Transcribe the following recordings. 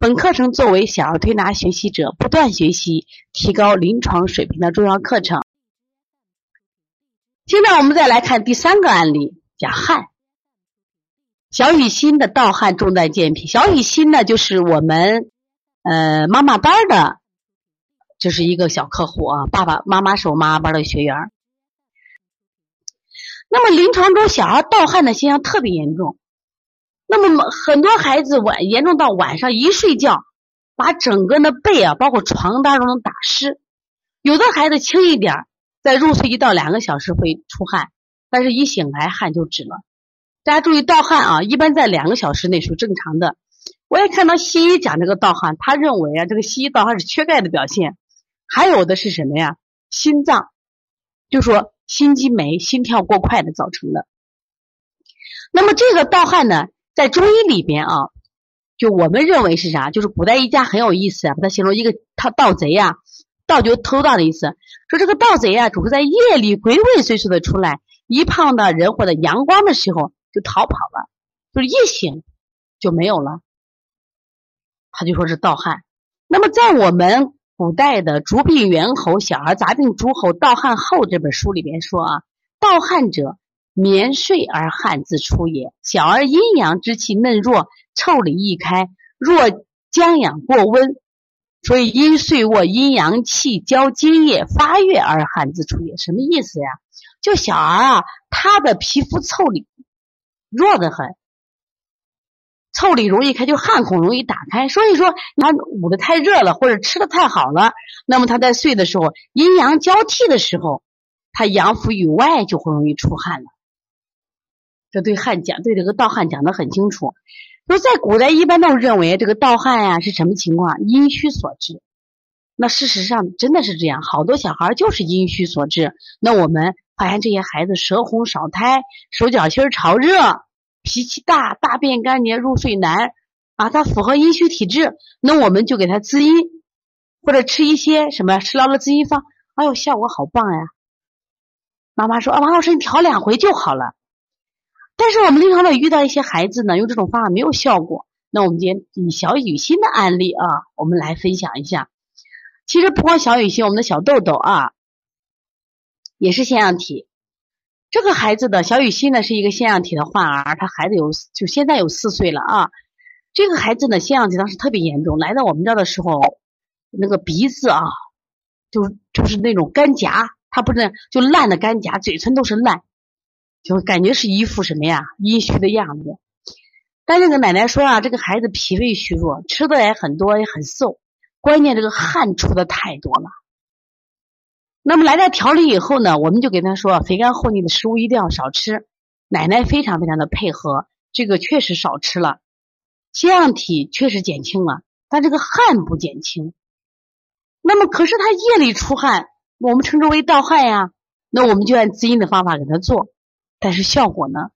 本课程作为小儿推拿学习者不断学习、提高临床水平的重要课程。现在我们再来看第三个案例，讲汗。小雨欣的盗汗重在健脾。小雨欣呢，就是我们呃妈妈班的，就是一个小客户啊。爸爸妈妈是我妈妈班的学员。那么临床中小孩盗汗的现象特别严重。那么很多孩子晚严重到晚上一睡觉，把整个的被啊，包括床单都能打湿。有的孩子轻一点，在入睡一到两个小时会出汗，但是一醒来汗就止了。大家注意盗汗啊，一般在两个小时内是正常的。我也看到西医讲这个盗汗，他认为啊，这个西医盗汗是缺钙的表现，还有的是什么呀？心脏，就说心肌酶、心跳过快的造成的。那么这个盗汗呢？在中医里边啊，就我们认为是啥？就是古代医家很有意思啊，把它形容一个他盗贼呀，盗就偷盗的意思。说这个盗贼啊，总是在夜里鬼鬼祟祟的出来，一碰到人或者阳光的时候就逃跑了，就是一醒就没有了。他就说是盗汗。那么在我们古代的《逐病猿猴小儿杂病诸候盗汗后》这本书里边说啊，盗汗者。眠睡而汗自出也。小儿阴阳之气嫩弱，腠理易开；若将养过温，所以因睡卧阴阳气交津液发育而汗自出也。什么意思呀？就小儿啊，他的皮肤腠理弱得很，腠理容易开，就汗孔容易打开。所以说，他捂得太热了，或者吃的太好了，那么他在睡的时候，阴阳交替的时候，他阳府以外就会容易出汗了。这对汗讲，对这个盗汗讲的很清楚。说在古代一般都认为这个盗汗呀是什么情况？阴虚所致。那事实上真的是这样，好多小孩就是阴虚所致。那我们发现这些孩子舌红少苔、手脚心潮热、脾气大、大便干结、入睡难啊，他符合阴虚体质。那我们就给他滋阴，或者吃一些什么食疗的滋阴方。哎呦，效果好棒呀！妈妈说啊，王老师你调两回就好了。但是我们临床也遇到一些孩子呢，用这种方法没有效果。那我们今天以小雨欣的案例啊，我们来分享一下。其实不光小雨欣，我们的小豆豆啊，也是腺样体。这个孩子的小雨欣呢，是一个腺样体的患儿，他孩子有就现在有四岁了啊。这个孩子呢，腺样体当时特别严重，来到我们这儿的时候，那个鼻子啊，就就是那种干夹，他不是就烂的干夹，嘴唇都是烂。就感觉是一副什么呀阴虚的样子，但这个奶奶说啊，这个孩子脾胃虚弱，吃的也很多，也很瘦，关键这个汗出的太多了。那么来到调理以后呢，我们就给他说，肥甘厚腻的食物一定要少吃。奶奶非常非常的配合，这个确实少吃了，腺样体确实减轻了，但这个汗不减轻。那么可是他夜里出汗，我们称之为盗汗呀，那我们就按滋阴的方法给他做。但是效果呢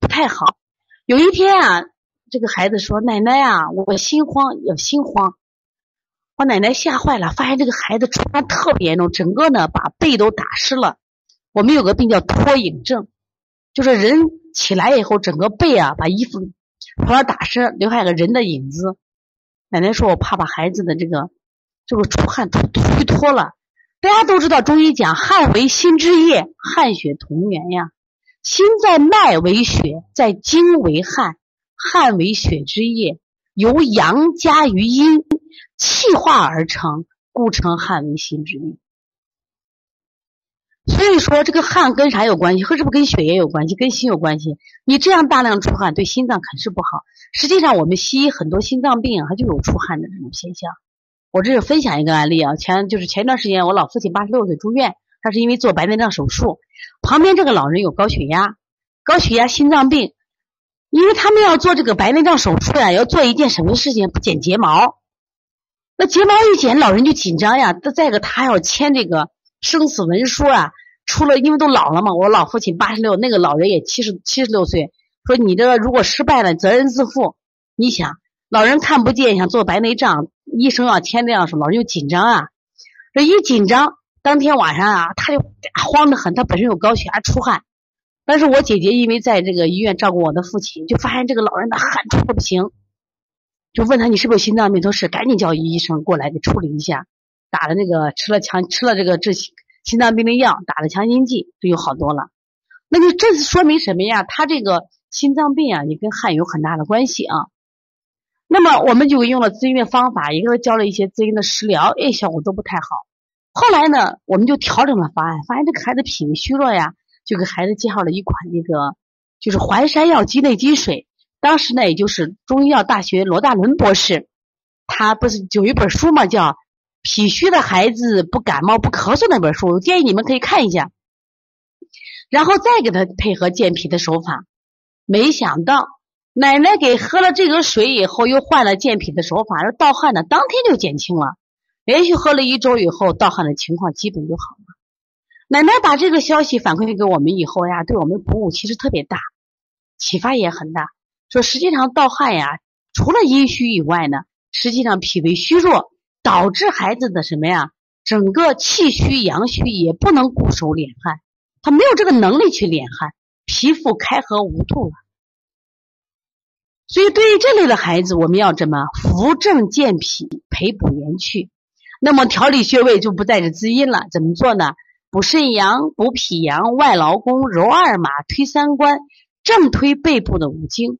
不太好。有一天啊，这个孩子说：“奶奶呀，我心慌，有心慌。”我奶奶吓坏了，发现这个孩子出汗特别严重，整个呢把背都打湿了。我们有个病叫脱影症，就是人起来以后，整个背啊把衣服从那打湿，留下个人的影子。奶奶说：“我怕把孩子的这个这个出汗脱虚脱了。”大家都知道中医讲汗为心之液，汗血同源呀。心在脉为血，在精为汗，汗为血之液，由阳加于阴，气化而成，故称汗为心之液。所以说，这个汗跟啥有关系？和是不是跟血液有关系？跟心有关系？你这样大量出汗，对心脏肯定是不好。实际上，我们西医很多心脏病，它就有出汗的这种现象。我这是分享一个案例啊，前就是前段时间，我老父亲八十六岁住院。他是因为做白内障手术，旁边这个老人有高血压，高血压心脏病，因为他们要做这个白内障手术呀，要做一件什么事情？剪睫毛。那睫毛一剪，老人就紧张呀。再一个，他要签这个生死文书啊。出了，因为都老了嘛。我老父亲八十六，那个老人也七十七十六岁。说你这个如果失败了，责任自负。你想，老人看不见，想做白内障，医生要签这样说，老人就紧张啊。这一紧张，当天晚上啊，他就慌得很。他本身有高血压，出汗。但是我姐姐因为在这个医院照顾我的父亲，就发现这个老人的汗出的不行，就问他你是不是心脏病？他说是，赶紧叫医生过来给处理一下，打了那个吃了强吃了这个治心心脏病的药，打了强心剂，这就好多了。那就这是说明什么呀？他这个心脏病啊，也跟汗有很大的关系啊。那么我们就用了滋阴的方法，也给他教了一些滋阴的食疗，哎，效果都不太好。后来呢，我们就调整了方案，发现这个孩子脾胃虚弱呀。就给孩子介绍了一款那个，就是淮山药鸡内金水。当时呢，也就是中医药大学罗大伦博士，他不是有一本书嘛，叫《脾虚的孩子不感冒不咳嗽》那本书，我建议你们可以看一下。然后再给他配合健脾的手法。没想到奶奶给喝了这个水以后，又换了健脾的手法，而盗汗呢，当天就减轻了。连续喝了一周以后，盗汗的情况基本就好了。奶奶把这个消息反馈给我们以后呀，对我们鼓舞其实特别大，启发也很大。说实际上盗汗呀，除了阴虚以外呢，实际上脾胃虚弱导致孩子的什么呀，整个气虚阳虚也不能固守敛汗，他没有这个能力去敛汗，皮肤开合无度了。所以对于这类的孩子，我们要怎么扶正健脾，培补元气？那么调理穴位就不再是滋阴了，怎么做呢？补肾阳、补脾阳、外劳宫、揉二马、推三关、正推背部的五经。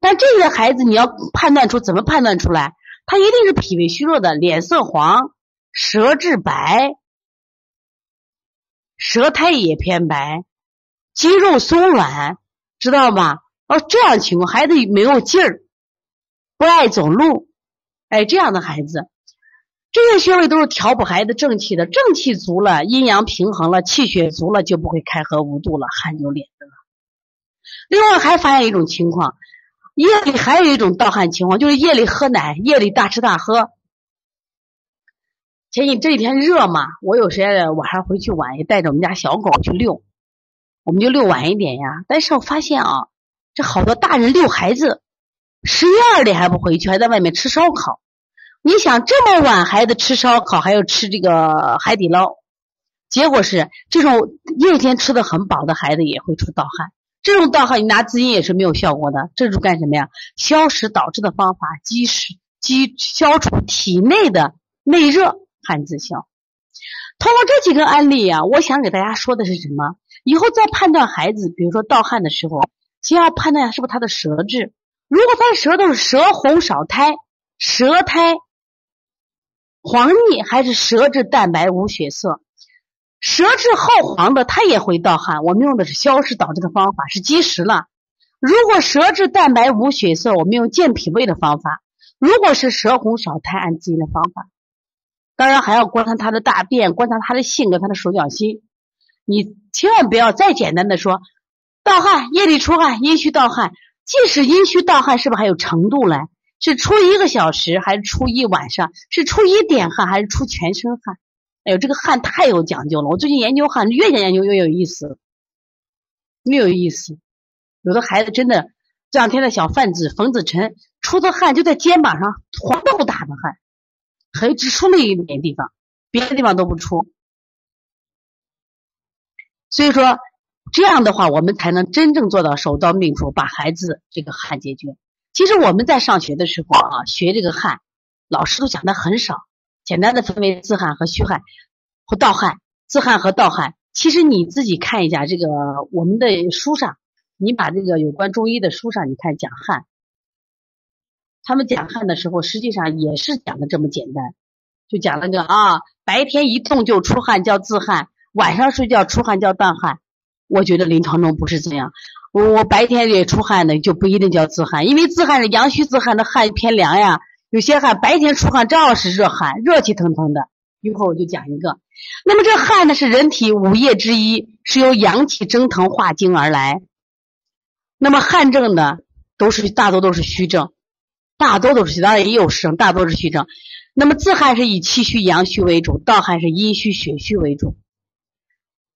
但这个孩子你要判断出怎么判断出来？他一定是脾胃虚弱的，脸色黄，舌质白，舌苔也偏白，肌肉松软，知道吧？哦，这样情况，孩子没有劲儿，不爱走路，哎，这样的孩子。这些穴位都是调补孩子正气的，正气足了，阴阳平衡了，气血足了，就不会开合无度了，汗就敛着了。另外还发现一种情况，夜里还有一种盗汗情况，就是夜里喝奶，夜里大吃大喝。前几这几天热嘛，我有时间晚上回去晚，也带着我们家小狗去遛，我们就遛晚一点呀。但是我发现啊，这好多大人遛孩子，十一二点还不回去，还在外面吃烧烤。你想这么晚孩子吃烧烤，还要吃这个海底捞，结果是这种夜间吃的很饱的孩子也会出盗汗。这种盗汗你拿滋阴也是没有效果的。这是干什么呀？消食导致的方法，积食积消除体内的内热，汗自消。通过这几个案例呀，我想给大家说的是什么？以后在判断孩子，比如说盗汗的时候，先要判断下是不是他的舌质。如果他的舌头是舌红少苔，舌苔。黄腻还是舌质淡白无血色，舌质厚黄的，它也会盗汗。我们用的是消食导滞的方法，是积食了。如果舌质淡白无血色，我们用健脾胃的方法。如果是舌红少苔，按滋阴的方法。当然还要观察他的大便，观察他的性格，他的手脚心。你千万不要再简单的说盗汗，夜里出汗，阴虚盗汗。即使阴虚盗汗，是不是还有程度嘞？是出一个小时还是出一晚上？是出一点汗还是出全身汗？哎呦，这个汗太有讲究了！我最近研究汗，越研究越有意思，越有意思。有的孩子真的，这两天的小贩子冯子晨出的汗就在肩膀上，黄豆大的汗，还只出那一点地方，别的地方都不出。所以说，这样的话，我们才能真正做到手到病除，把孩子这个汗解决。其实我们在上学的时候啊，学这个汗，老师都讲的很少，简单的分为自汗和虚汗，或盗汗。自汗和盗汗，其实你自己看一下这个我们的书上，你把这个有关中医的书上，你看讲汗，他们讲汗的时候，实际上也是讲的这么简单，就讲了个啊，白天一动就出汗叫自汗，晚上睡觉出汗叫盗汗。我觉得临床中不是这样。我我白天也出汗的，就不一定叫自汗，因为自汗是阳虚自汗的汗偏凉呀。有些汗白天出汗正好是热汗，热气腾腾的。一会儿我就讲一个。那么这汗呢是人体五液之一，是由阳气蒸腾化精而来。那么汗症呢，都是大多都是虚症，大多都是当然也有实症，大多是虚症。那么自汗是以气虚、阳虚为主，盗汗是阴虚、血虚为主。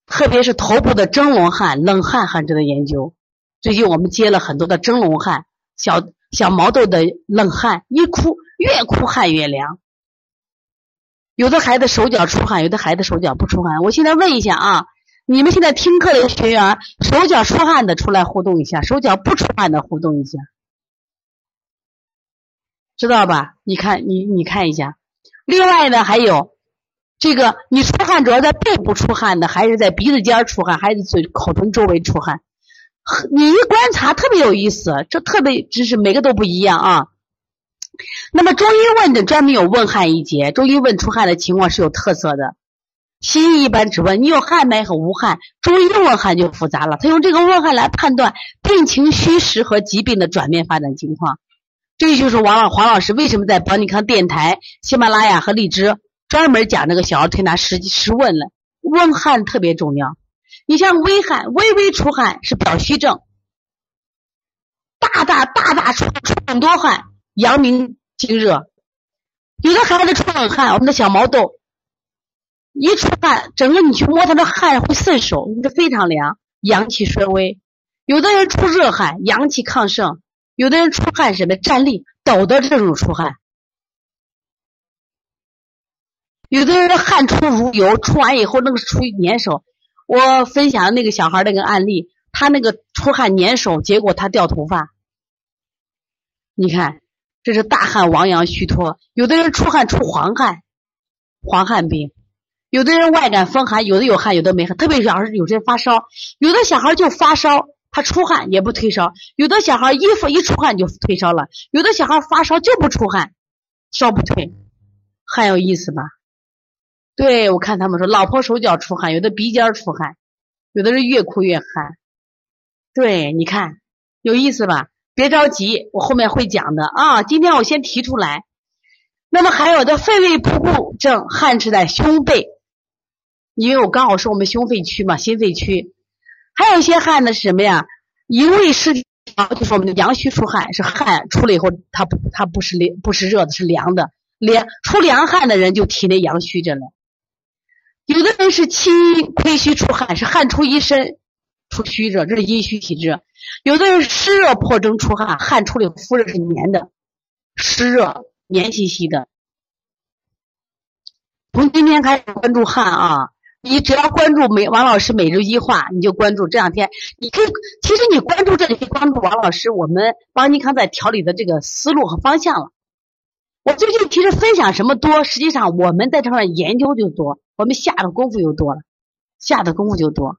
特别是头部的蒸笼汗、冷汗汗症的研究。最近我们接了很多的蒸笼汗、小小毛豆的冷汗，一哭越哭汗越凉。有的孩子手脚出汗，有的孩子手脚不出汗。我现在问一下啊，你们现在听课的学员，手脚出汗的出来互动一下，手脚不出汗的互动一下。知道吧？你看，你你看一下。另外呢，还有这个，你出汗主要在背部出汗的，还是在鼻子尖出汗，还是嘴口唇周围出汗？你一观察特别有意思，这特别知识每个都不一样啊。那么中医问诊专门有问汗一节，中医问出汗的情况是有特色的。西医一般只问你有汗没和无汗，中医问汗就复杂了，他用这个问汗来判断病情虚实和疾病的转变发展情况。这就是王老黄老师为什么在保你康电台、喜马拉雅和荔枝专门讲那个小儿推拿实实问了，问汗特别重要。你像微汗，微微出汗是表虚症，大大大大出出很多汗，阳明经热。有的孩子出冷汗，我们的小毛豆一出汗，整个你去摸他的汗会渗手，这非常凉，阳气衰微。有的人出热汗，阳气亢盛。有的人出汗什么站立抖的这种出汗，有的人的汗出如油，出完以后那个出粘手。我分享的那个小孩那个案例，他那个出汗粘手，结果他掉头发。你看，这是大汗亡阳虚脱。有的人出汗出黄汗，黄汗病；有的人外感风寒，有的有汗，有的没汗。特别是要是有些发烧，有的小孩就发烧。他出汗也不退烧，有的小孩衣服一出汗就退烧了，有的小孩发烧就不出汗，烧不退，很有意思吧？对我看他们说，老婆手脚出汗，有的鼻尖出汗，有的人越哭越汗。对，你看有意思吧？别着急，我后面会讲的啊。今天我先提出来。那么还有的肺胃不固症，汗是在胸背，因为我刚好是我们胸肺区嘛，心肺区。还有一些汗呢是什么呀？营卫失调，就是我们的阳虚出汗，是汗出了以后，它不，它不是凉，不是热的，是凉的。凉出凉汗的人就体内阳虚着了。有的人是气亏虚出汗，是汗出一身，出虚热，这是阴虚体质。有的人湿热破蒸出汗，汗出了肤热是黏的，湿热黏兮兮的。从今天开始关注汗啊。你只要关注每王老师每日一话，你就关注这两天。你可以，其实你关注这里可以关注王老师，我们邦尼康在调理的这个思路和方向了。我最近其实分享什么多，实际上我们在这块研究就多，我们下的功夫就多了，下的功夫就多。